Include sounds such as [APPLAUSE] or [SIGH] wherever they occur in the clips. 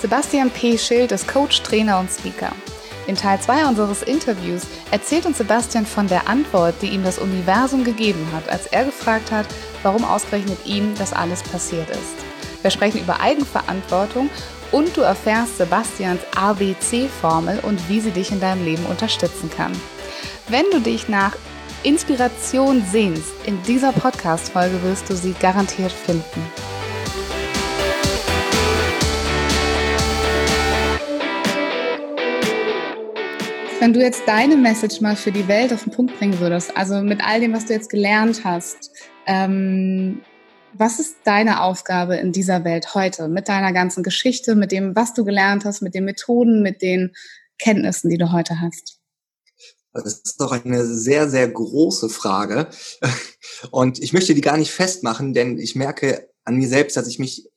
Sebastian P. Schild ist Coach, Trainer und Speaker. In Teil 2 unseres Interviews erzählt uns Sebastian von der Antwort, die ihm das Universum gegeben hat, als er gefragt hat, warum ausgerechnet ihm das alles passiert ist. Wir sprechen über Eigenverantwortung und du erfährst Sebastians ABC-Formel und wie sie dich in deinem Leben unterstützen kann. Wenn du dich nach Inspiration sehnst, in dieser Podcast-Folge wirst du sie garantiert finden. Wenn du jetzt deine Message mal für die Welt auf den Punkt bringen würdest, also mit all dem, was du jetzt gelernt hast, ähm, was ist deine Aufgabe in dieser Welt heute mit deiner ganzen Geschichte, mit dem, was du gelernt hast, mit den Methoden, mit den Kenntnissen, die du heute hast? Das ist doch eine sehr, sehr große Frage. Und ich möchte die gar nicht festmachen, denn ich merke an mir selbst, dass ich mich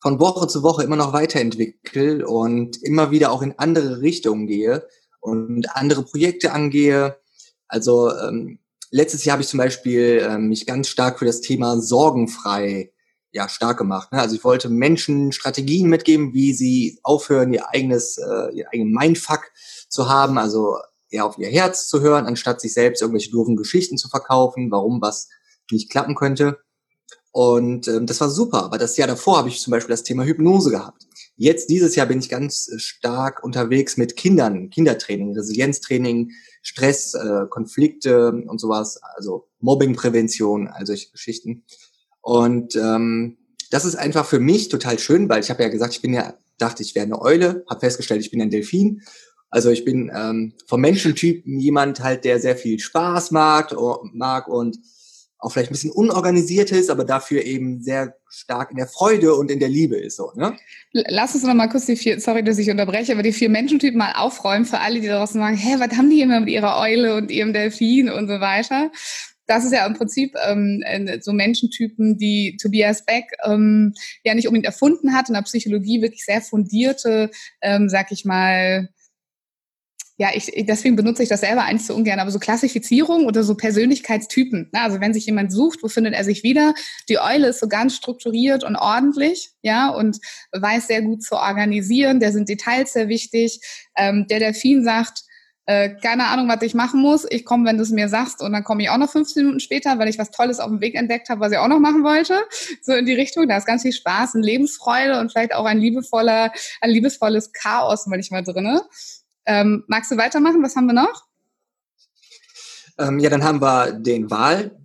von Woche zu Woche immer noch weiterentwickle und immer wieder auch in andere Richtungen gehe und andere Projekte angehe. Also ähm, letztes Jahr habe ich zum Beispiel äh, mich ganz stark für das Thema sorgenfrei ja stark gemacht. Ne? Also ich wollte Menschen Strategien mitgeben, wie sie aufhören, ihr eigenes, äh, ihr eigenen Mindfuck zu haben, also eher auf ihr Herz zu hören, anstatt sich selbst irgendwelche doofen Geschichten zu verkaufen, warum was nicht klappen könnte. Und ähm, das war super. Aber das Jahr davor habe ich zum Beispiel das Thema Hypnose gehabt. Jetzt dieses Jahr bin ich ganz äh, stark unterwegs mit Kindern, Kindertraining, Resilienztraining, Stress, äh, Konflikte und sowas, also Mobbingprävention, all solche Geschichten. Und ähm, das ist einfach für mich total schön, weil ich habe ja gesagt, ich bin ja, dachte, ich wäre eine Eule, habe festgestellt, ich bin ein Delfin. Also ich bin ähm, vom Menschentyp jemand halt, der sehr viel Spaß mag, mag und auch vielleicht ein bisschen unorganisiert ist, aber dafür eben sehr stark in der Freude und in der Liebe ist so. Ne? Lass uns noch mal kurz die vier, sorry, dass ich unterbreche, aber die vier Menschentypen mal aufräumen für alle, die draußen sagen, hä, was haben die immer mit ihrer Eule und ihrem Delfin und so weiter. Das ist ja im Prinzip ähm, so Menschentypen, die Tobias Beck ähm, ja nicht unbedingt erfunden hat, in der Psychologie wirklich sehr fundierte, ähm, sag ich mal, ja, ich, deswegen benutze ich das selber eigentlich so ungern, aber so Klassifizierung oder so Persönlichkeitstypen. Ne? Also wenn sich jemand sucht, wo findet er sich wieder? Die Eule ist so ganz strukturiert und ordentlich, ja, und weiß sehr gut zu organisieren. Der sind Details sehr wichtig. Ähm, der Delfin sagt, äh, keine Ahnung, was ich machen muss. Ich komme, wenn du es mir sagst, und dann komme ich auch noch 15 Minuten später, weil ich was Tolles auf dem Weg entdeckt habe, was ich auch noch machen wollte. So in die Richtung. Da ist ganz viel Spaß und Lebensfreude und vielleicht auch ein liebevoller, ein liebesvolles Chaos manchmal drinne. Ähm, magst du weitermachen? Was haben wir noch? Ähm, ja, dann haben wir den Wahl,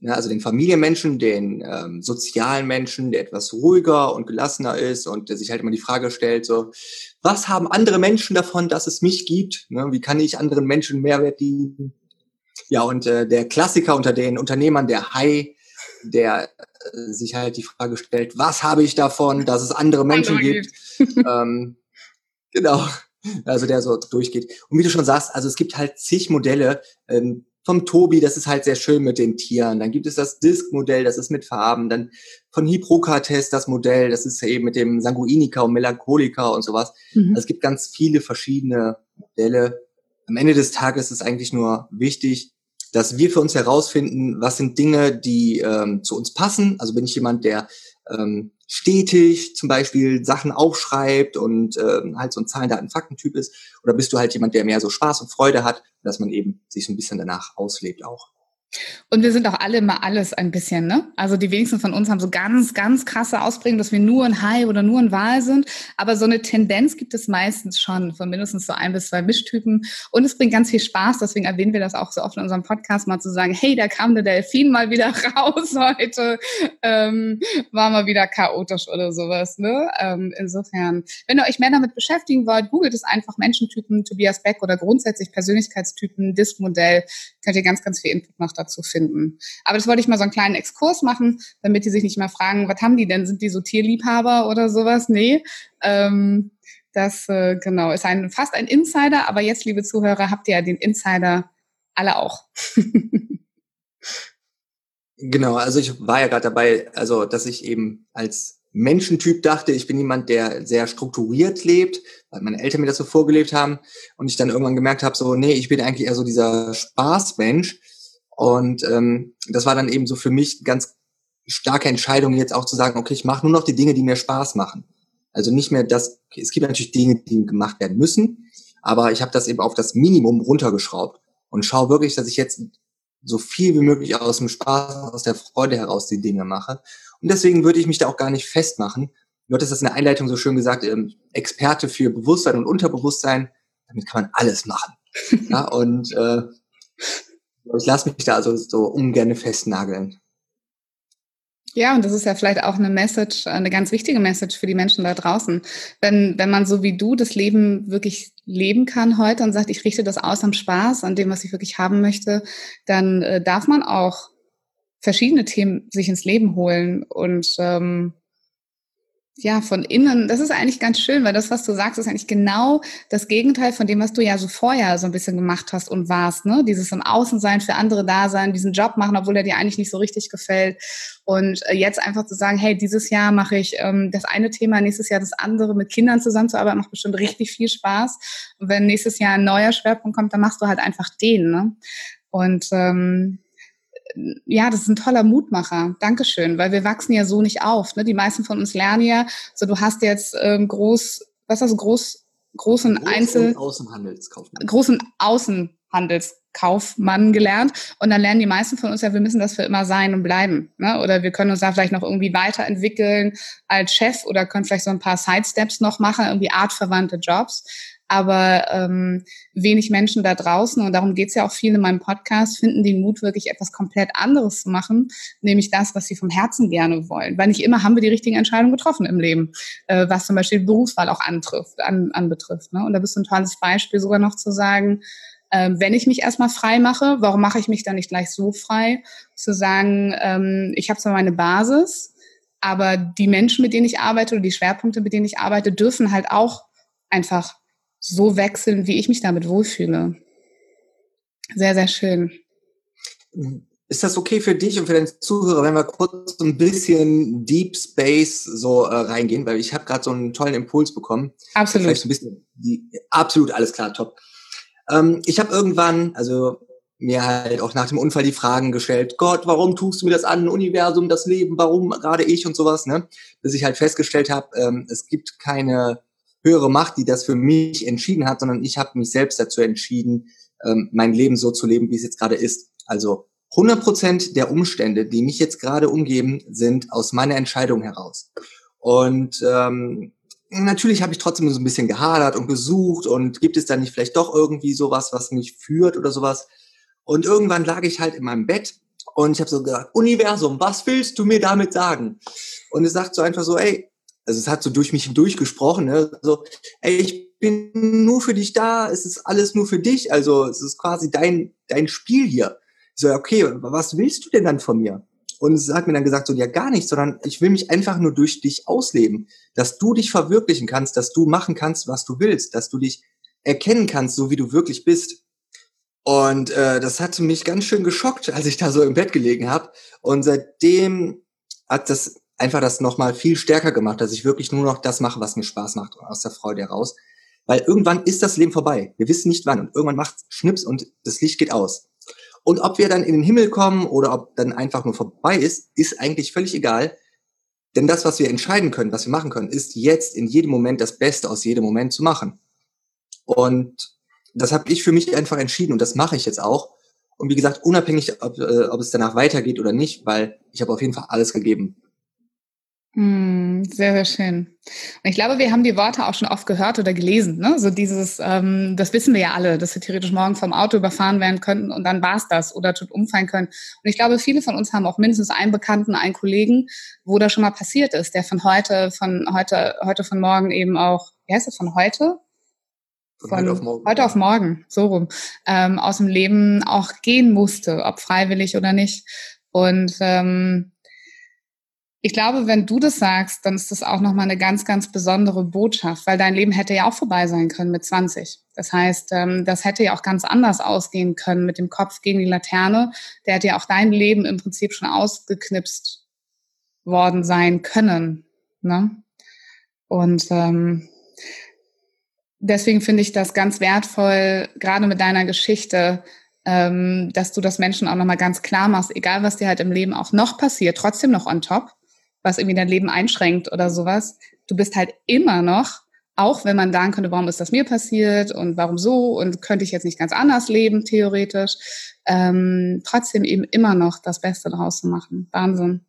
ja, also den Familienmenschen, den ähm, sozialen Menschen, der etwas ruhiger und gelassener ist und der sich halt immer die Frage stellt, so, was haben andere Menschen davon, dass es mich gibt? Ne? Wie kann ich anderen Menschen Mehrwert dienen? Ja, und äh, der Klassiker unter den Unternehmern, der Hai, der äh, sich halt die Frage stellt, was habe ich davon, dass es andere Menschen gibt? [LAUGHS] ähm, genau also der so durchgeht. Und wie du schon sagst, also es gibt halt zig Modelle. Ähm, vom Tobi, das ist halt sehr schön mit den Tieren. Dann gibt es das Disk-Modell, das ist mit Farben. Dann von Hippokrates das Modell, das ist eben mit dem Sanguiniker und Melancholiker und sowas. Mhm. Also es gibt ganz viele verschiedene Modelle. Am Ende des Tages ist eigentlich nur wichtig, dass wir für uns herausfinden, was sind Dinge, die ähm, zu uns passen. Also bin ich jemand, der ähm, stetig zum Beispiel Sachen aufschreibt und ähm, halt so ein Zahlen, Daten, Faktentyp ist? Oder bist du halt jemand, der mehr so Spaß und Freude hat, dass man eben sich so ein bisschen danach auslebt auch? Und wir sind auch alle immer alles ein bisschen, ne? Also die wenigsten von uns haben so ganz, ganz krasse Ausprägungen, dass wir nur ein High oder nur ein Wahl sind. Aber so eine Tendenz gibt es meistens schon von mindestens so ein bis zwei Mischtypen. Und es bringt ganz viel Spaß. Deswegen erwähnen wir das auch so oft in unserem Podcast mal zu sagen, hey, da kam der Delfin mal wieder [LAUGHS] raus heute. Ähm, war mal wieder chaotisch oder sowas, ne? Ähm, insofern, wenn ihr euch mehr damit beschäftigen wollt, googelt es einfach Menschentypen, Tobias Beck oder grundsätzlich Persönlichkeitstypen, Disk-Modell. Könnt ihr ganz, ganz viel Input noch dazu finden. Aber das wollte ich mal so einen kleinen Exkurs machen, damit die sich nicht mehr fragen, was haben die denn? Sind die so Tierliebhaber oder sowas? Nee. Ähm, Das äh, genau ist ein fast ein Insider, aber jetzt, liebe Zuhörer, habt ihr ja den Insider alle auch. [LAUGHS] genau, also ich war ja gerade dabei, also dass ich eben als Menschentyp dachte, ich bin jemand, der sehr strukturiert lebt, weil meine Eltern mir das so vorgelebt haben und ich dann irgendwann gemerkt habe, so, nee, ich bin eigentlich eher so dieser Spaßmensch und ähm, das war dann eben so für mich ganz starke Entscheidung jetzt auch zu sagen, okay, ich mache nur noch die Dinge, die mir Spaß machen. Also nicht mehr das, es gibt natürlich Dinge, die gemacht werden müssen, aber ich habe das eben auf das Minimum runtergeschraubt und schaue wirklich, dass ich jetzt so viel wie möglich aus dem Spaß, aus der Freude heraus die Dinge mache. Und deswegen würde ich mich da auch gar nicht festmachen. Du hattest das in der Einleitung so schön gesagt, ähm, Experte für Bewusstsein und Unterbewusstsein, damit kann man alles machen. [LAUGHS] ja, und äh, ich lasse mich da also so ungern festnageln. Ja, und das ist ja vielleicht auch eine Message, eine ganz wichtige Message für die Menschen da draußen. Wenn, wenn man so wie du das Leben wirklich leben kann heute und sagt, ich richte das aus am Spaß, an dem, was ich wirklich haben möchte, dann äh, darf man auch verschiedene Themen sich ins Leben holen und ähm, ja, von innen, das ist eigentlich ganz schön, weil das, was du sagst, ist eigentlich genau das Gegenteil von dem, was du ja so vorher so ein bisschen gemacht hast und warst, ne? Dieses im Außensein für andere da sein, diesen Job machen, obwohl er dir eigentlich nicht so richtig gefällt. Und äh, jetzt einfach zu sagen, hey, dieses Jahr mache ich ähm, das eine Thema, nächstes Jahr das andere, mit Kindern zusammenzuarbeiten, macht bestimmt richtig viel Spaß. Und wenn nächstes Jahr ein neuer Schwerpunkt kommt, dann machst du halt einfach den, ne? Und ähm, ja, das ist ein toller Mutmacher. Dankeschön, weil wir wachsen ja so nicht auf. Ne? Die meisten von uns lernen ja, so du hast jetzt ähm, groß, was hast du, groß, großen Groß Einzel... Außenhandelskaufmann. Großen Außenhandelskaufmann gelernt. Und dann lernen die meisten von uns ja, wir müssen das für immer sein und bleiben. Ne? Oder wir können uns da vielleicht noch irgendwie weiterentwickeln als Chef oder können vielleicht so ein paar Sidesteps noch machen, irgendwie artverwandte Jobs aber ähm, wenig Menschen da draußen, und darum geht's ja auch viel in meinem Podcast, finden den Mut, wirklich etwas komplett anderes zu machen, nämlich das, was sie vom Herzen gerne wollen. Weil nicht immer haben wir die richtigen Entscheidungen getroffen im Leben, äh, was zum Beispiel Berufswahl auch antrifft, an, anbetrifft. Ne? Und da bist du ein tolles Beispiel, sogar noch zu sagen, äh, wenn ich mich erstmal frei mache, warum mache ich mich dann nicht gleich so frei? Zu sagen, ähm, ich habe zwar meine Basis, aber die Menschen, mit denen ich arbeite oder die Schwerpunkte, mit denen ich arbeite, dürfen halt auch einfach so wechseln, wie ich mich damit wohlfühle. Sehr, sehr schön. Ist das okay für dich und für deine Zuhörer, wenn wir kurz so ein bisschen Deep Space so äh, reingehen, weil ich habe gerade so einen tollen Impuls bekommen. Absolut. Vielleicht so ein bisschen die, absolut alles klar, top. Ähm, ich habe irgendwann, also mir halt auch nach dem Unfall die Fragen gestellt, Gott, warum tust du mir das an, Universum, das Leben, warum gerade ich und sowas, ne? Bis ich halt festgestellt habe, ähm, es gibt keine höhere Macht, die das für mich entschieden hat, sondern ich habe mich selbst dazu entschieden, ähm, mein Leben so zu leben, wie es jetzt gerade ist. Also 100 Prozent der Umstände, die mich jetzt gerade umgeben, sind aus meiner Entscheidung heraus. Und ähm, natürlich habe ich trotzdem so ein bisschen gehadert und gesucht und gibt es da nicht vielleicht doch irgendwie sowas, was mich führt oder sowas. Und irgendwann lag ich halt in meinem Bett und ich habe so gesagt, Universum, was willst du mir damit sagen? Und es sagt so einfach so, ey, also es hat so durch mich hindurch gesprochen, ne? so, ey, ich bin nur für dich da, es ist alles nur für dich, also es ist quasi dein, dein Spiel hier. Ich so, okay, was willst du denn dann von mir? Und es hat mir dann gesagt, so, ja, gar nicht, sondern ich will mich einfach nur durch dich ausleben, dass du dich verwirklichen kannst, dass du machen kannst, was du willst, dass du dich erkennen kannst, so wie du wirklich bist. Und äh, das hatte mich ganz schön geschockt, als ich da so im Bett gelegen habe. Und seitdem hat das einfach das nochmal viel stärker gemacht, dass ich wirklich nur noch das mache, was mir Spaß macht, aus der Freude heraus. Weil irgendwann ist das Leben vorbei. Wir wissen nicht wann. Und irgendwann macht Schnips und das Licht geht aus. Und ob wir dann in den Himmel kommen oder ob dann einfach nur vorbei ist, ist eigentlich völlig egal. Denn das, was wir entscheiden können, was wir machen können, ist jetzt in jedem Moment das Beste aus jedem Moment zu machen. Und das habe ich für mich einfach entschieden und das mache ich jetzt auch. Und wie gesagt, unabhängig, ob, äh, ob es danach weitergeht oder nicht, weil ich habe auf jeden Fall alles gegeben. Hm, sehr, sehr schön. Und ich glaube, wir haben die Worte auch schon oft gehört oder gelesen. Ne? So dieses, ähm, das wissen wir ja alle, dass wir theoretisch morgen vom Auto überfahren werden könnten und dann war's das oder tut umfallen können. Und ich glaube, viele von uns haben auch mindestens einen Bekannten, einen Kollegen, wo das schon mal passiert ist, der von heute, von heute, heute von morgen eben auch, wie heißt das, von heute? Von, von heute auf morgen. Heute auf morgen, so rum, ähm, aus dem Leben auch gehen musste, ob freiwillig oder nicht. Und ähm, ich glaube, wenn du das sagst, dann ist das auch nochmal eine ganz, ganz besondere Botschaft, weil dein Leben hätte ja auch vorbei sein können mit 20. Das heißt, ähm, das hätte ja auch ganz anders ausgehen können mit dem Kopf gegen die Laterne. Der hätte ja auch dein Leben im Prinzip schon ausgeknipst worden sein können. Ne? Und ähm, deswegen finde ich das ganz wertvoll, gerade mit deiner Geschichte, ähm, dass du das Menschen auch nochmal ganz klar machst, egal was dir halt im Leben auch noch passiert, trotzdem noch on top was irgendwie dein Leben einschränkt oder sowas. Du bist halt immer noch, auch wenn man sagen könnte, warum ist das mir passiert und warum so und könnte ich jetzt nicht ganz anders leben, theoretisch, ähm, trotzdem eben immer noch das Beste daraus zu machen. Wahnsinn.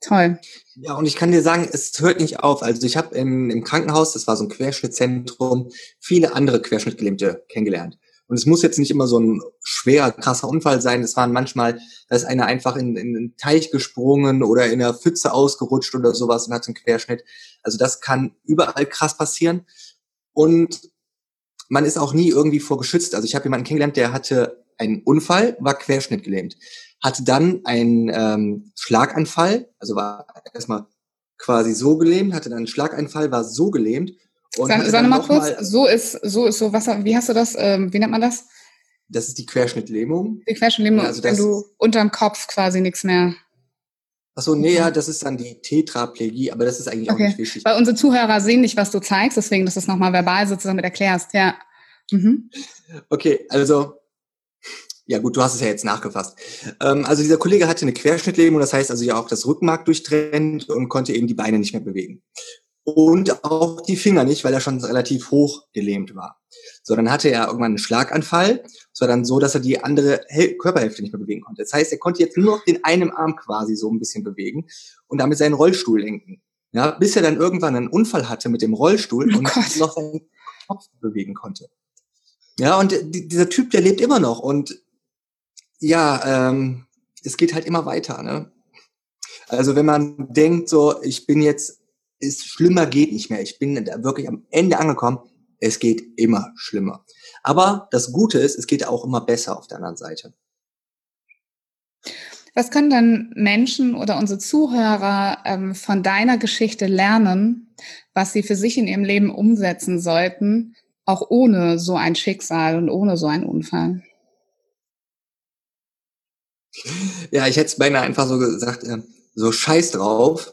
Toll. Ja, und ich kann dir sagen, es hört nicht auf. Also ich habe im, im Krankenhaus, das war so ein Querschnittzentrum, viele andere Querschnittgelähmte kennengelernt. Und es muss jetzt nicht immer so ein schwerer, krasser Unfall sein. Es waren manchmal, da ist einer einfach in, in einen Teich gesprungen oder in einer Pfütze ausgerutscht oder sowas und hat einen Querschnitt. Also das kann überall krass passieren. Und man ist auch nie irgendwie vorgeschützt. Also ich habe jemanden kennengelernt, der hatte einen Unfall, war querschnittgelähmt, hatte dann einen ähm, Schlaganfall, also war erstmal quasi so gelähmt, hatte dann einen Schlaganfall, war so gelähmt sag, sag mal kurz, mal, so ist, so ist so, was, wie hast du das, ähm, wie nennt man das? Das ist die Querschnittlähmung. Die Querschnittlähmung, also wenn du unterm Kopf quasi nichts mehr. Achso, nee, ja, das ist dann die Tetraplegie, aber das ist eigentlich okay. auch nicht wichtig. Weil unsere Zuhörer sehen nicht, was du zeigst, deswegen, dass du es nochmal verbal sozusagen mit erklärst, ja. Mhm. Okay, also, ja gut, du hast es ja jetzt nachgefasst. Ähm, also dieser Kollege hatte eine Querschnittlähmung, das heißt also ja auch das Rückenmark durchtrennt und konnte eben die Beine nicht mehr bewegen und auch die Finger nicht, weil er schon relativ hoch gelähmt war. So, dann hatte er irgendwann einen Schlaganfall, so dann so, dass er die andere Körperhälfte nicht mehr bewegen konnte. Das heißt, er konnte jetzt nur noch den einen Arm quasi so ein bisschen bewegen und damit seinen Rollstuhl lenken. Ja, bis er dann irgendwann einen Unfall hatte mit dem Rollstuhl oh und Gott. noch seinen Kopf bewegen konnte. Ja, und dieser Typ, der lebt immer noch und ja, ähm, es geht halt immer weiter. Ne? Also wenn man denkt, so, ich bin jetzt ist schlimmer geht nicht mehr. Ich bin da wirklich am Ende angekommen. Es geht immer schlimmer. Aber das Gute ist, es geht auch immer besser auf der anderen Seite. Was können dann Menschen oder unsere Zuhörer ähm, von deiner Geschichte lernen, was sie für sich in ihrem Leben umsetzen sollten, auch ohne so ein Schicksal und ohne so einen Unfall? Ja, ich hätte es beinahe einfach so gesagt, äh, so scheiß drauf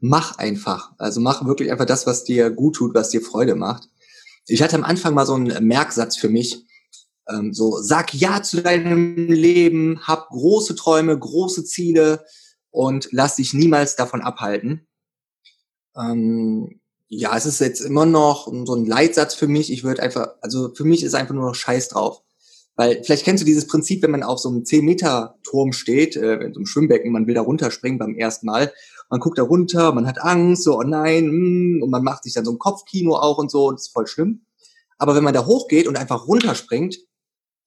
mach einfach. Also mach wirklich einfach das, was dir gut tut, was dir Freude macht. Ich hatte am Anfang mal so einen Merksatz für mich. Ähm, so, sag ja zu deinem Leben, hab große Träume, große Ziele und lass dich niemals davon abhalten. Ähm, ja, es ist jetzt immer noch so ein Leitsatz für mich. Ich würde einfach, also für mich ist einfach nur noch Scheiß drauf. Weil vielleicht kennst du dieses Prinzip, wenn man auf so einem 10-Meter-Turm steht, äh, in so einem Schwimmbecken, man will da runterspringen beim ersten Mal man guckt da runter, man hat Angst, so, oh nein, mm, und man macht sich dann so ein Kopfkino auch und so, und das ist voll schlimm. Aber wenn man da hochgeht und einfach runterspringt,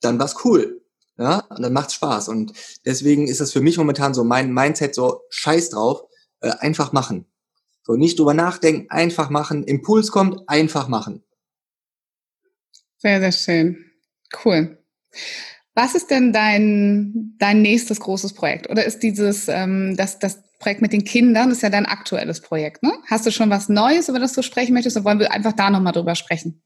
dann war's cool. Ja, und dann macht's Spaß. Und deswegen ist das für mich momentan so mein Mindset so scheiß drauf, äh, einfach machen. So nicht drüber nachdenken, einfach machen. Impuls kommt, einfach machen. Sehr, sehr schön. Cool. Was ist denn dein, dein nächstes großes Projekt? Oder ist dieses, ähm, das, das Projekt mit den Kindern ist ja dein aktuelles Projekt, ne? Hast du schon was Neues, über das du sprechen möchtest, oder wollen wir einfach da nochmal drüber sprechen?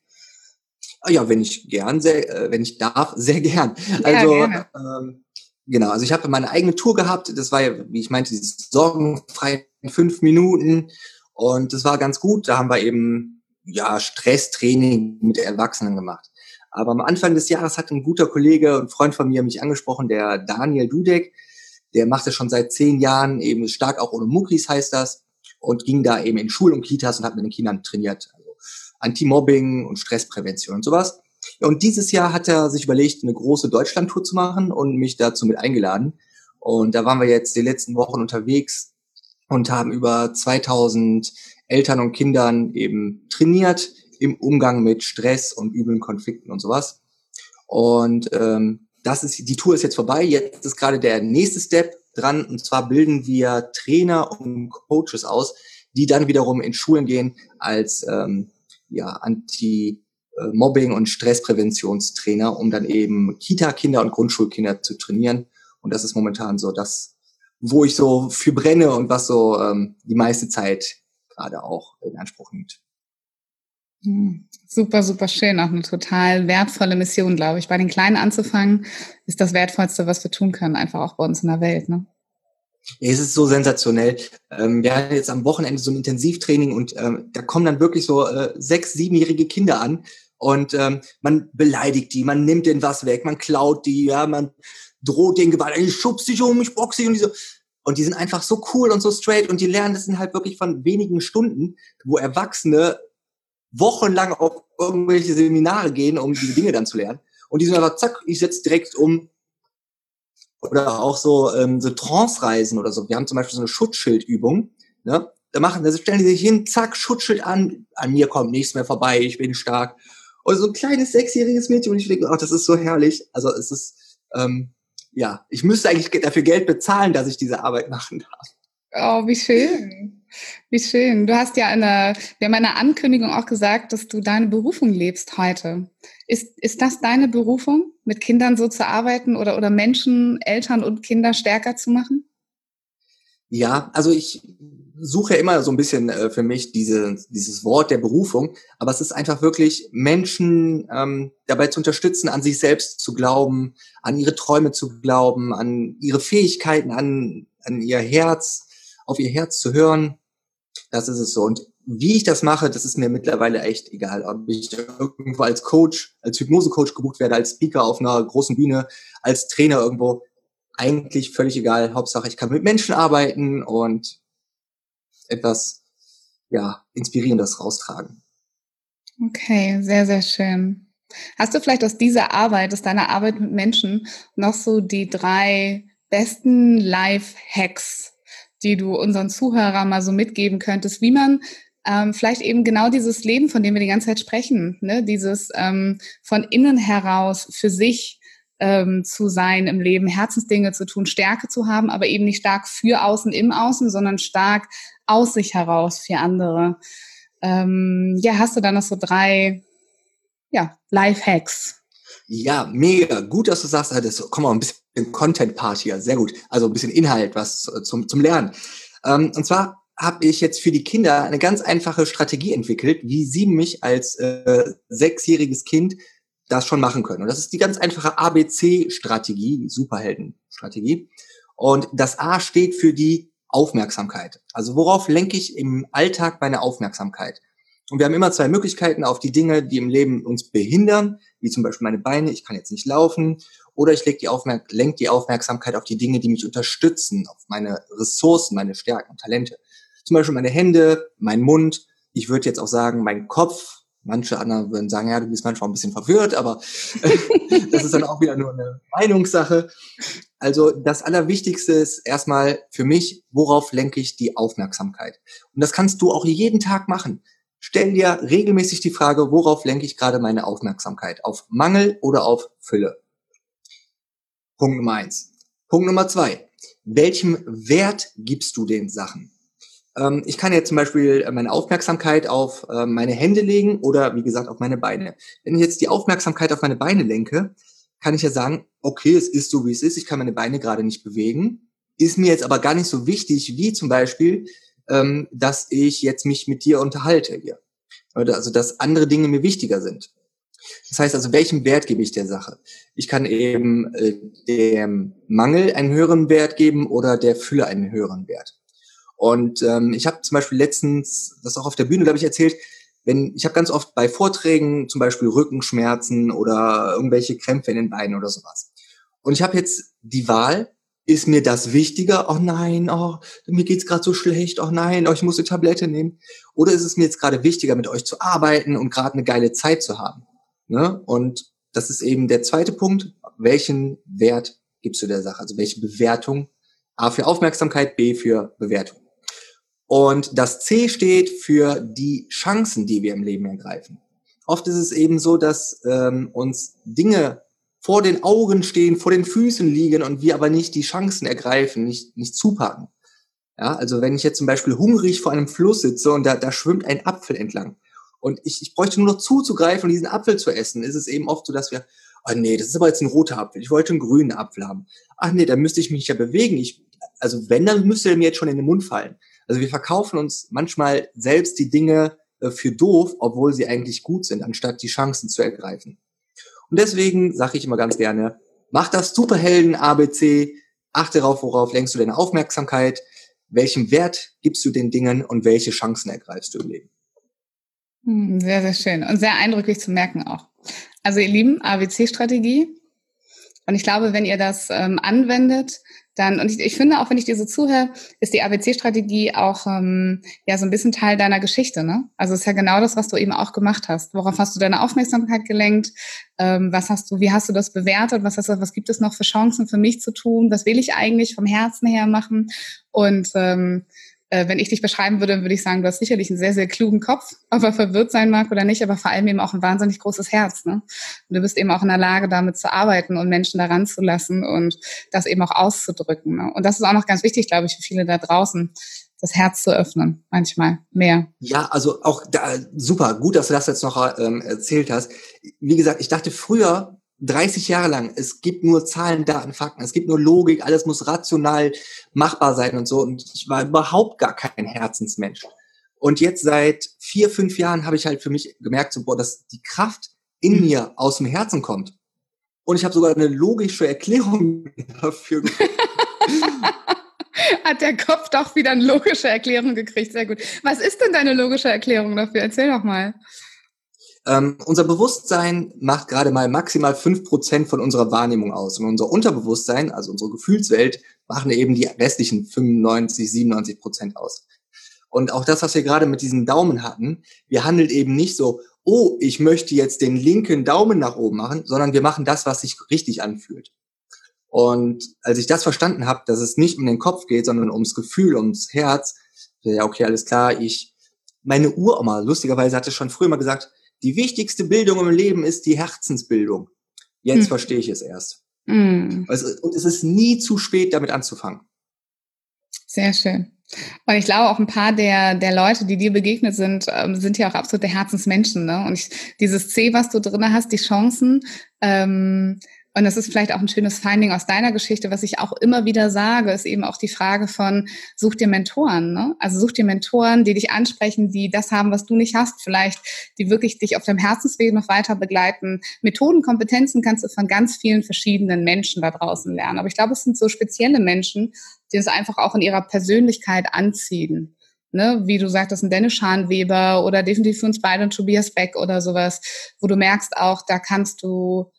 Ah ja, wenn ich gern, sehr, äh, wenn ich darf, sehr gern. Also ja, ähm, genau, also ich habe meine eigene Tour gehabt. Das war ja, wie ich meinte, dieses sorgenfrei in fünf Minuten und das war ganz gut. Da haben wir eben ja Stresstraining mit Erwachsenen gemacht. Aber am Anfang des Jahres hat ein guter Kollege und Freund von mir mich angesprochen, der Daniel Dudek der macht das schon seit zehn Jahren, eben stark auch ohne Muckis heißt das, und ging da eben in Schulen und Kitas und hat mit den Kindern trainiert. Also Anti-Mobbing und Stressprävention und sowas. Und dieses Jahr hat er sich überlegt, eine große Deutschlandtour zu machen und mich dazu mit eingeladen. Und da waren wir jetzt die letzten Wochen unterwegs und haben über 2000 Eltern und Kindern eben trainiert im Umgang mit Stress und üblen Konflikten und sowas. Und ähm, das ist, die Tour ist jetzt vorbei. Jetzt ist gerade der nächste Step dran. Und zwar bilden wir Trainer und Coaches aus, die dann wiederum in Schulen gehen als ähm, ja, Anti-Mobbing- und Stresspräventionstrainer, um dann eben Kita-Kinder und Grundschulkinder zu trainieren. Und das ist momentan so das, wo ich so für brenne und was so ähm, die meiste Zeit gerade auch in Anspruch nimmt. Super, super schön. Auch eine total wertvolle Mission, glaube ich. Bei den Kleinen anzufangen, ist das Wertvollste, was wir tun können, einfach auch bei uns in der Welt. Ne? Es ist so sensationell. Ähm, wir hatten jetzt am Wochenende so ein Intensivtraining und ähm, da kommen dann wirklich so äh, sechs, siebenjährige Kinder an und ähm, man beleidigt die, man nimmt denen was weg, man klaut die, ja, man droht denen Gewalt, ich schubs dich um, ich boxe dich und die so. Und die sind einfach so cool und so straight und die lernen das sind halt wirklich von wenigen Stunden, wo Erwachsene wochenlang auf irgendwelche Seminare gehen, um diese Dinge dann zu lernen. Und die sind einfach, zack, ich setze direkt um. Oder auch so, ähm, so Trance-Reisen oder so. Wir haben zum Beispiel so eine Schutzschildübung. Ne? Da machen, da stellen die sich hin, zack, Schutzschild an, an mir kommt nichts mehr vorbei, ich bin stark. Und so ein kleines sechsjähriges Mädchen und ich denke, ach, das ist so herrlich. Also es ist, ähm, ja, ich müsste eigentlich dafür Geld bezahlen, dass ich diese Arbeit machen darf. Oh, wie schön. Wie schön. Du hast ja eine, wir haben in der Ankündigung auch gesagt, dass du deine Berufung lebst heute. Ist, ist das deine Berufung, mit Kindern so zu arbeiten oder, oder Menschen, Eltern und Kinder stärker zu machen? Ja, also ich suche immer so ein bisschen äh, für mich diese, dieses Wort der Berufung, aber es ist einfach wirklich Menschen ähm, dabei zu unterstützen, an sich selbst zu glauben, an ihre Träume zu glauben, an ihre Fähigkeiten, an, an ihr Herz, auf ihr Herz zu hören. Das ist es so. Und wie ich das mache, das ist mir mittlerweile echt egal. Ob ich irgendwo als Coach, als Hypnose-Coach gebucht werde, als Speaker auf einer großen Bühne, als Trainer irgendwo, eigentlich völlig egal. Hauptsache, ich kann mit Menschen arbeiten und etwas ja, Inspirierendes raustragen. Okay, sehr, sehr schön. Hast du vielleicht aus dieser Arbeit, aus deiner Arbeit mit Menschen, noch so die drei besten Life-Hacks, die du unseren Zuhörern mal so mitgeben könntest, wie man ähm, vielleicht eben genau dieses Leben, von dem wir die ganze Zeit sprechen, ne? dieses ähm, von innen heraus für sich ähm, zu sein im Leben, Herzensdinge zu tun, Stärke zu haben, aber eben nicht stark für außen im Außen, sondern stark aus sich heraus für andere. Ähm, ja, hast du da noch so drei ja, Life-Hacks? Ja, mega. Gut, dass du sagst, das, komm mal, ein bisschen Content-Part hier. Sehr gut. Also ein bisschen Inhalt, was zum, zum Lernen. Ähm, und zwar habe ich jetzt für die Kinder eine ganz einfache Strategie entwickelt, wie sie mich als äh, sechsjähriges Kind das schon machen können. Und das ist die ganz einfache ABC-Strategie, Superhelden-Strategie. Und das A steht für die Aufmerksamkeit. Also worauf lenke ich im Alltag meine Aufmerksamkeit? Und wir haben immer zwei Möglichkeiten auf die Dinge, die im Leben uns behindern, wie zum Beispiel meine Beine, ich kann jetzt nicht laufen, oder ich lenke die, Aufmerk lenk die Aufmerksamkeit auf die Dinge, die mich unterstützen, auf meine Ressourcen, meine Stärken und Talente. Zum Beispiel meine Hände, mein Mund, ich würde jetzt auch sagen, mein Kopf, Manche anderen würden sagen, ja, du bist manchmal ein bisschen verwirrt, aber [LAUGHS] das ist dann auch wieder nur eine Meinungssache. Also das Allerwichtigste ist erstmal für mich, worauf lenke ich die Aufmerksamkeit? Und das kannst du auch jeden Tag machen. Stell dir regelmäßig die Frage, worauf lenke ich gerade meine Aufmerksamkeit? Auf Mangel oder auf Fülle? Punkt Nummer eins. Punkt Nummer zwei. Welchem Wert gibst du den Sachen? Ähm, ich kann jetzt zum Beispiel äh, meine Aufmerksamkeit auf äh, meine Hände legen oder wie gesagt auf meine Beine. Wenn ich jetzt die Aufmerksamkeit auf meine Beine lenke, kann ich ja sagen, okay, es ist so wie es ist, ich kann meine Beine gerade nicht bewegen. Ist mir jetzt aber gar nicht so wichtig, wie zum Beispiel, ähm, dass ich jetzt mich mit dir unterhalte hier. Also dass andere Dinge mir wichtiger sind. Das heißt also, welchen Wert gebe ich der Sache? Ich kann eben äh, dem Mangel einen höheren Wert geben oder der Fülle einen höheren Wert. Und ähm, ich habe zum Beispiel letztens, das auch auf der Bühne, glaube ich, erzählt, wenn ich habe ganz oft bei Vorträgen zum Beispiel Rückenschmerzen oder irgendwelche Krämpfe in den Beinen oder sowas. Und ich habe jetzt die Wahl, ist mir das wichtiger? Oh nein, oh, mir geht's gerade so schlecht. Oh nein, oh, ich muss eine Tablette nehmen. Oder ist es mir jetzt gerade wichtiger, mit euch zu arbeiten und gerade eine geile Zeit zu haben? Ne? Und das ist eben der zweite Punkt. Welchen Wert gibst du der Sache? Also welche Bewertung? A für Aufmerksamkeit, B für Bewertung. Und das C steht für die Chancen, die wir im Leben ergreifen. Oft ist es eben so, dass ähm, uns Dinge vor den Augen stehen, vor den Füßen liegen und wir aber nicht die Chancen ergreifen, nicht, nicht zupacken. Ja, also wenn ich jetzt zum Beispiel hungrig vor einem Fluss sitze und da, da schwimmt ein Apfel entlang und ich, ich bräuchte nur noch zuzugreifen und diesen Apfel zu essen, ist es eben oft so, dass wir, oh nee, das ist aber jetzt ein roter Apfel, ich wollte einen grünen Apfel haben. Ach nee, da müsste ich mich ja bewegen, ich also wenn, dann müsste er mir jetzt schon in den Mund fallen. Also wir verkaufen uns manchmal selbst die Dinge äh, für doof, obwohl sie eigentlich gut sind, anstatt die Chancen zu ergreifen. Und deswegen sage ich immer ganz gerne, mach das Superhelden ABC, achte darauf, worauf lenkst du deine Aufmerksamkeit, welchen Wert gibst du den Dingen und welche Chancen ergreifst du im Leben. Hm, sehr, sehr schön und sehr eindrücklich zu merken auch. Also ihr Lieben, ABC-Strategie. Und ich glaube, wenn ihr das ähm, anwendet, dann, und ich, ich finde auch, wenn ich dir so zuhöre, ist die ABC-Strategie auch ähm, ja so ein bisschen Teil deiner Geschichte. Ne? Also es ist ja genau das, was du eben auch gemacht hast. Worauf hast du deine Aufmerksamkeit gelenkt? Ähm, was hast du, wie hast du das bewertet? Was hast du, was gibt es noch für Chancen für mich zu tun? Was will ich eigentlich vom Herzen her machen? Und ähm, äh, wenn ich dich beschreiben würde, würde ich sagen, du hast sicherlich einen sehr, sehr klugen Kopf, ob er verwirrt sein mag oder nicht, aber vor allem eben auch ein wahnsinnig großes Herz. Ne? Und du bist eben auch in der Lage, damit zu arbeiten und Menschen daran zu lassen und das eben auch auszudrücken. Ne? Und das ist auch noch ganz wichtig, glaube ich, für viele da draußen, das Herz zu öffnen, manchmal mehr. Ja, also auch da, super, gut, dass du das jetzt noch ähm, erzählt hast. Wie gesagt, ich dachte früher, 30 Jahre lang, es gibt nur Zahlen, Daten, Fakten, es gibt nur Logik, alles muss rational machbar sein und so. Und ich war überhaupt gar kein Herzensmensch. Und jetzt seit vier, fünf Jahren habe ich halt für mich gemerkt, so, boah, dass die Kraft in mhm. mir aus dem Herzen kommt. Und ich habe sogar eine logische Erklärung [LAUGHS] dafür. Hat der Kopf doch wieder eine logische Erklärung gekriegt. Sehr gut. Was ist denn deine logische Erklärung dafür? Erzähl doch mal. Ähm, unser Bewusstsein macht gerade mal maximal fünf Prozent von unserer Wahrnehmung aus. Und unser Unterbewusstsein, also unsere Gefühlswelt, machen eben die restlichen 95, 97 Prozent aus. Und auch das, was wir gerade mit diesem Daumen hatten, wir handeln eben nicht so, oh, ich möchte jetzt den linken Daumen nach oben machen, sondern wir machen das, was sich richtig anfühlt. Und als ich das verstanden habe, dass es nicht um den Kopf geht, sondern ums Gefühl, ums Herz, ja, okay, alles klar, ich, meine Uroma, lustigerweise hatte schon früher mal gesagt, die wichtigste Bildung im Leben ist die Herzensbildung. Jetzt hm. verstehe ich es erst. Hm. und es ist nie zu spät, damit anzufangen. Sehr schön. Und ich glaube auch ein paar der, der Leute, die dir begegnet sind, ähm, sind ja auch absolute Herzensmenschen. Ne? Und ich, dieses C, was du drin hast, die Chancen, ähm, und das ist vielleicht auch ein schönes Finding aus deiner Geschichte, was ich auch immer wieder sage, ist eben auch die Frage von, such dir Mentoren. Ne? Also such dir Mentoren, die dich ansprechen, die das haben, was du nicht hast, vielleicht, die wirklich dich auf deinem Herzensweg noch weiter begleiten. Methoden, Kompetenzen kannst du von ganz vielen verschiedenen Menschen da draußen lernen. Aber ich glaube, es sind so spezielle Menschen, die es einfach auch in ihrer Persönlichkeit anziehen. Ne, wie du sagtest, ein Dennis Schanweber oder definitiv für uns beide ein Tobias Beck oder sowas, wo du merkst auch, da kannst du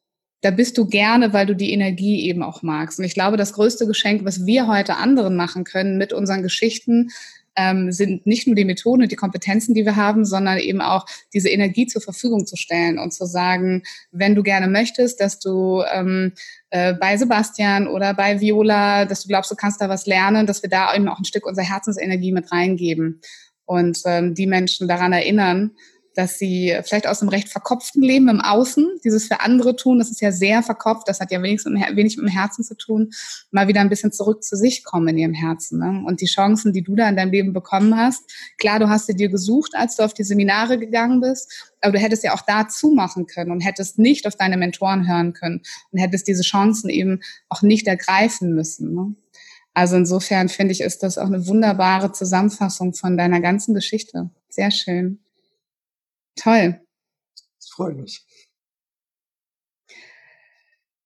da bist du gerne, weil du die Energie eben auch magst. Und ich glaube, das größte Geschenk, was wir heute anderen machen können mit unseren Geschichten, ähm, sind nicht nur die Methoden und die Kompetenzen, die wir haben, sondern eben auch diese Energie zur Verfügung zu stellen und zu sagen, wenn du gerne möchtest, dass du ähm, äh, bei Sebastian oder bei Viola, dass du glaubst, du kannst da was lernen, dass wir da eben auch ein Stück unserer Herzensenergie mit reingeben und ähm, die Menschen daran erinnern, dass sie vielleicht aus einem recht verkopften Leben im Außen, dieses für andere tun, das ist ja sehr verkopft, das hat ja wenigstens wenig mit dem Herzen zu tun, mal wieder ein bisschen zurück zu sich kommen in ihrem Herzen. Ne? Und die Chancen, die du da in deinem Leben bekommen hast, klar, du hast sie dir gesucht, als du auf die Seminare gegangen bist, aber du hättest ja auch dazu machen können und hättest nicht auf deine Mentoren hören können und hättest diese Chancen eben auch nicht ergreifen müssen. Ne? Also insofern finde ich, ist das auch eine wunderbare Zusammenfassung von deiner ganzen Geschichte. Sehr schön. Toll. Das freut mich.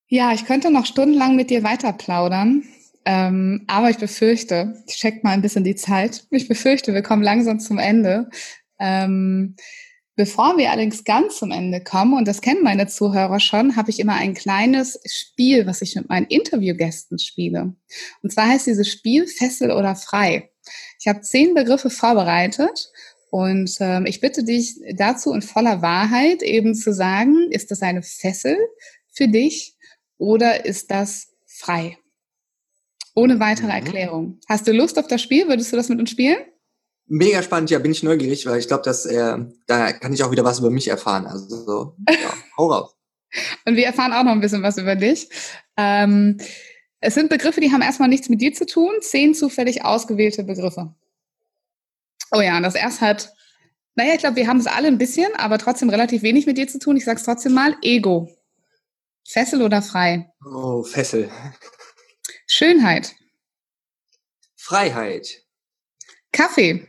Ja, ich könnte noch stundenlang mit dir weiter plaudern. Ähm, aber ich befürchte, ich check mal ein bisschen die Zeit. Ich befürchte, wir kommen langsam zum Ende. Ähm, bevor wir allerdings ganz zum Ende kommen, und das kennen meine Zuhörer schon, habe ich immer ein kleines Spiel, was ich mit meinen Interviewgästen spiele. Und zwar heißt dieses Spiel Fessel oder Frei. Ich habe zehn Begriffe vorbereitet und ähm, ich bitte dich dazu in voller Wahrheit eben zu sagen, ist das eine Fessel für dich oder ist das frei? Ohne weitere mhm. Erklärung. Hast du Lust auf das Spiel? Würdest du das mit uns spielen? Mega spannend, ja, bin ich neugierig, weil ich glaube, dass äh, da kann ich auch wieder was über mich erfahren. Also so, ja, [LAUGHS] hau raus. Und wir erfahren auch noch ein bisschen was über dich. Ähm, es sind Begriffe, die haben erstmal nichts mit dir zu tun, zehn zufällig ausgewählte Begriffe. Oh ja, und das erste hat, naja, ich glaube, wir haben es alle ein bisschen, aber trotzdem relativ wenig mit dir zu tun. Ich sag's trotzdem mal, Ego. Fessel oder frei? Oh, Fessel. Schönheit. Freiheit. Kaffee.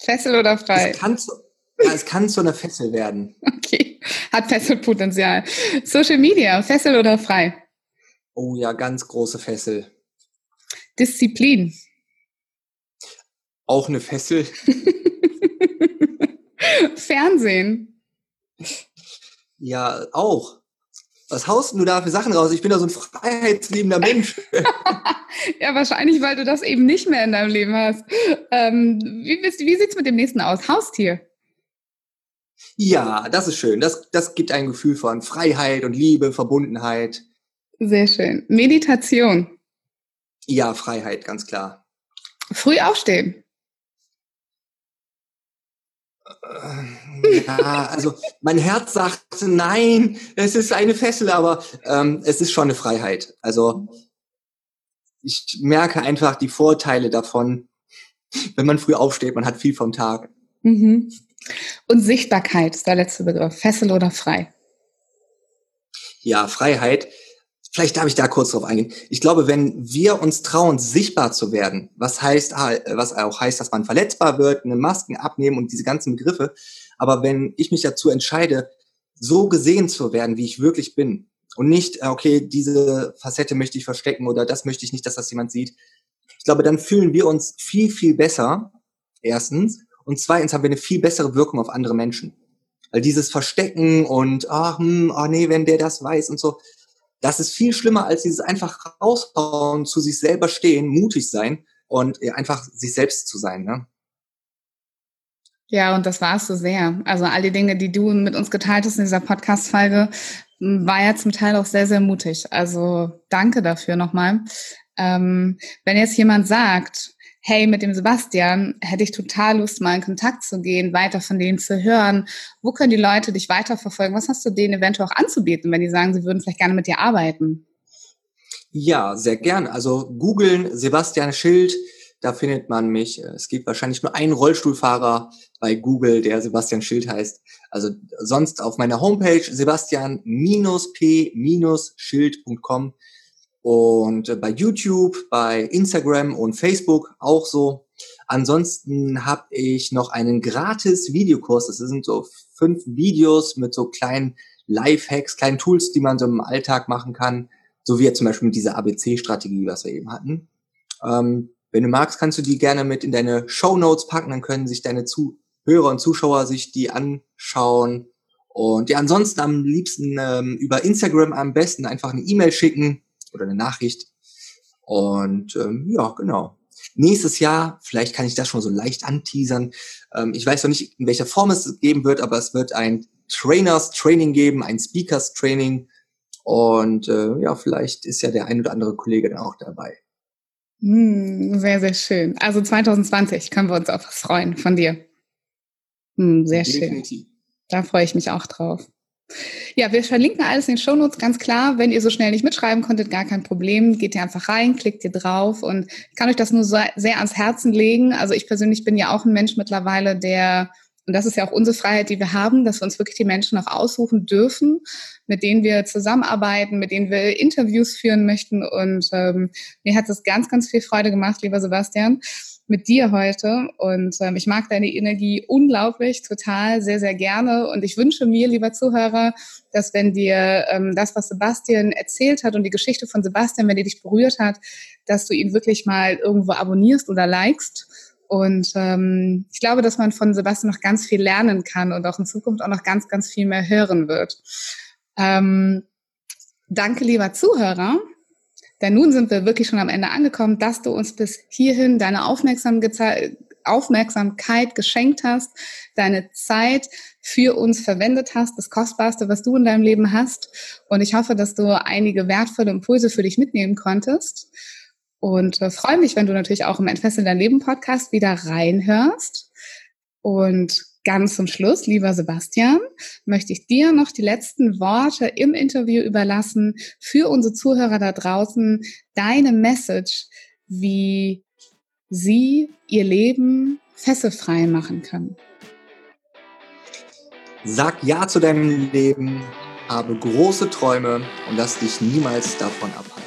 Fessel oder frei? Es kann, zu, es kann zu einer Fessel werden. [LAUGHS] Okay, hat Fesselpotenzial. Social Media, Fessel oder frei? Oh ja, ganz große Fessel. Disziplin. Auch eine Fessel. [LAUGHS] Fernsehen. Ja, auch. Was haust du da für Sachen raus? Ich bin da so ein freiheitsliebender Mensch. [LAUGHS] ja, wahrscheinlich, weil du das eben nicht mehr in deinem Leben hast. Ähm, wie wie sieht es mit dem nächsten aus? Haustier? Ja, das ist schön. Das, das gibt ein Gefühl von Freiheit und Liebe, Verbundenheit. Sehr schön. Meditation. Ja, Freiheit, ganz klar. Früh aufstehen. Ja, also mein Herz sagt nein, es ist eine Fessel, aber ähm, es ist schon eine Freiheit. Also ich merke einfach die Vorteile davon, wenn man früh aufsteht, man hat viel vom Tag. Mhm. Und Sichtbarkeit ist der letzte Begriff. Fessel oder frei? Ja, Freiheit. Vielleicht darf ich da kurz drauf eingehen. Ich glaube, wenn wir uns trauen, sichtbar zu werden, was heißt, was auch heißt, dass man verletzbar wird, eine Masken abnehmen und diese ganzen Begriffe. Aber wenn ich mich dazu entscheide, so gesehen zu werden, wie ich wirklich bin und nicht, okay, diese Facette möchte ich verstecken oder das möchte ich nicht, dass das jemand sieht. Ich glaube, dann fühlen wir uns viel, viel besser. Erstens. Und zweitens haben wir eine viel bessere Wirkung auf andere Menschen. Weil dieses Verstecken und, ach, hm, oh nee, wenn der das weiß und so, das ist viel schlimmer als dieses einfach raushauen, zu sich selber stehen, mutig sein und einfach sich selbst zu sein. Ne? Ja, und das warst du sehr. Also all die Dinge, die du mit uns geteilt hast in dieser Podcast-Folge, war ja zum Teil auch sehr, sehr mutig. Also danke dafür nochmal. Ähm, wenn jetzt jemand sagt, hey, mit dem Sebastian hätte ich total Lust, mal in Kontakt zu gehen, weiter von denen zu hören. Wo können die Leute dich weiterverfolgen? Was hast du denen eventuell auch anzubieten, wenn die sagen, sie würden vielleicht gerne mit dir arbeiten? Ja, sehr gern. Also googeln Sebastian Schild, da findet man mich. Es gibt wahrscheinlich nur einen Rollstuhlfahrer bei Google, der Sebastian Schild heißt. Also sonst auf meiner Homepage sebastian-p-schild.com und äh, bei YouTube, bei Instagram und Facebook auch so. Ansonsten habe ich noch einen gratis Videokurs. Das sind so fünf Videos mit so kleinen Lifehacks, kleinen Tools, die man so im Alltag machen kann. So wie jetzt zum Beispiel mit dieser ABC-Strategie, was wir eben hatten. Ähm, wenn du magst, kannst du die gerne mit in deine Show Notes packen, dann können sich deine Zuhörer und Zuschauer sich die anschauen. Und ja, ansonsten am liebsten ähm, über Instagram am besten einfach eine E-Mail schicken oder eine Nachricht. Und ähm, ja, genau. Nächstes Jahr, vielleicht kann ich das schon so leicht anteasern. Ähm, ich weiß noch nicht, in welcher Form es geben wird, aber es wird ein Trainers Training geben, ein Speakers Training. Und äh, ja, vielleicht ist ja der ein oder andere Kollege dann auch dabei. Hm, sehr, sehr schön. Also 2020 können wir uns auf was freuen von dir. Hm, sehr Definitiv. schön. Da freue ich mich auch drauf. Ja, wir verlinken alles in den Shownotes, ganz klar. Wenn ihr so schnell nicht mitschreiben konntet, gar kein Problem. Geht ihr einfach rein, klickt ihr drauf und kann euch das nur sehr ans Herzen legen. Also ich persönlich bin ja auch ein Mensch mittlerweile, der, und das ist ja auch unsere Freiheit, die wir haben, dass wir uns wirklich die Menschen auch aussuchen dürfen, mit denen wir zusammenarbeiten, mit denen wir Interviews führen möchten. Und ähm, mir hat es ganz, ganz viel Freude gemacht, lieber Sebastian mit dir heute. Und ähm, ich mag deine Energie unglaublich, total, sehr, sehr gerne. Und ich wünsche mir, lieber Zuhörer, dass wenn dir ähm, das, was Sebastian erzählt hat und die Geschichte von Sebastian, wenn die dich berührt hat, dass du ihn wirklich mal irgendwo abonnierst oder likest. Und ähm, ich glaube, dass man von Sebastian noch ganz viel lernen kann und auch in Zukunft auch noch ganz, ganz viel mehr hören wird. Ähm, danke, lieber Zuhörer. Denn nun sind wir wirklich schon am Ende angekommen, dass du uns bis hierhin deine Aufmerksamkeit geschenkt hast, deine Zeit für uns verwendet hast, das Kostbarste, was du in deinem Leben hast. Und ich hoffe, dass du einige wertvolle Impulse für dich mitnehmen konntest. Und äh, freue mich, wenn du natürlich auch im Entfesseln dein Leben Podcast wieder reinhörst. Und ganz zum Schluss, lieber Sebastian, möchte ich dir noch die letzten Worte im Interview überlassen für unsere Zuhörer da draußen, deine Message, wie sie ihr Leben fesselfrei machen können. Sag Ja zu deinem Leben, habe große Träume und lass dich niemals davon abhalten.